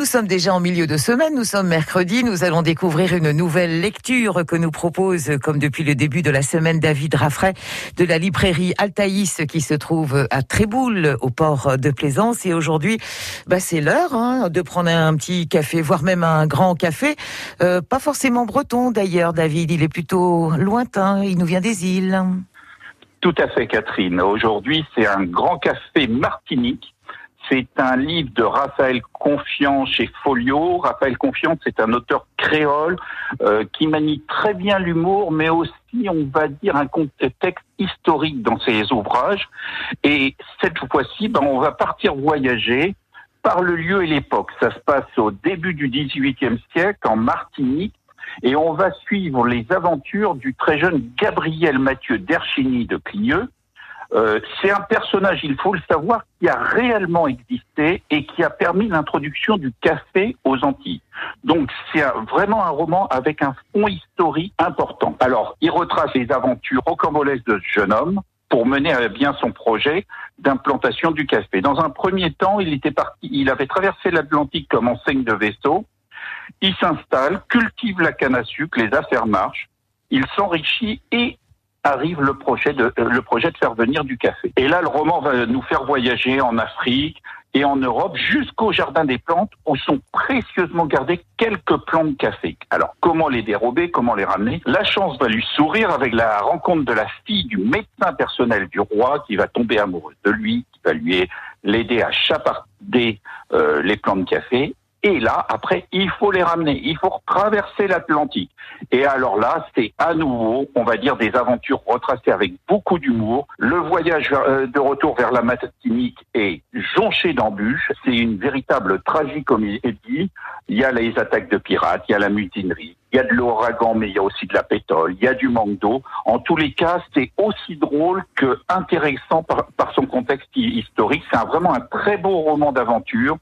nous sommes déjà en milieu de semaine, nous sommes mercredi, nous allons découvrir une nouvelle lecture que nous propose, comme depuis le début de la semaine, David Raffray de la librairie Altaïs qui se trouve à Tréboul, au port de Plaisance. Et aujourd'hui, bah, c'est l'heure hein, de prendre un petit café, voire même un grand café. Euh, pas forcément breton d'ailleurs, David, il est plutôt lointain, il nous vient des îles. Tout à fait, Catherine. Aujourd'hui, c'est un grand café martinique c'est un livre de Raphaël Confiant chez Folio. Raphaël Confiant, c'est un auteur créole euh, qui manie très bien l'humour, mais aussi, on va dire, un texte historique dans ses ouvrages. Et cette fois-ci, ben, on va partir voyager par le lieu et l'époque. Ça se passe au début du XVIIIe siècle, en Martinique, et on va suivre les aventures du très jeune Gabriel Mathieu d'Erchigny de Clieux, euh, c'est un personnage, il faut le savoir, qui a réellement existé et qui a permis l'introduction du café aux Antilles. Donc c'est vraiment un roman avec un fond historique important. Alors, il retrace les aventures rocambolesques de ce jeune homme pour mener à bien son projet d'implantation du café. Dans un premier temps, il était parti, il avait traversé l'Atlantique comme enseigne de vaisseau. Il s'installe, cultive la canne à sucre, les affaires marchent, il s'enrichit et arrive le projet de euh, le projet de faire venir du café. Et là, le roman va nous faire voyager en Afrique et en Europe jusqu'au jardin des plantes où sont précieusement gardés quelques plants de café. Alors, comment les dérober, comment les ramener? La chance va lui sourire avec la rencontre de la fille du médecin personnel du roi qui va tomber amoureuse de lui, qui va lui l'aider à chaparder euh, les plants de café et là, après, il faut les ramener. Il faut traverser l'Atlantique. Et alors là, c'est à nouveau, on va dire, des aventures retracées avec beaucoup d'humour. Le voyage euh, de retour vers la Martinique est jonché d'embûches. C'est une véritable tragicomédie. Il y a les attaques de pirates, il y a la mutinerie, il y a de l'ouragan, mais il y a aussi de la pétrole, il y a du manque d'eau. En tous les cas, c'est aussi drôle que intéressant par, par son contexte historique. C'est vraiment un très beau roman d'aventure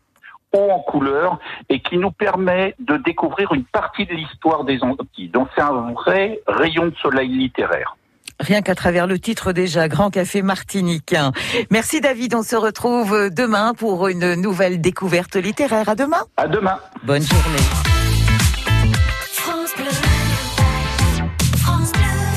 haut en couleur et qui nous permet de découvrir une partie de l'histoire des Antilles. Donc c'est un vrai rayon de soleil littéraire. Rien qu'à travers le titre déjà, Grand Café Martiniquain. Merci David, on se retrouve demain pour une nouvelle découverte littéraire. À demain. À demain. Bonne journée.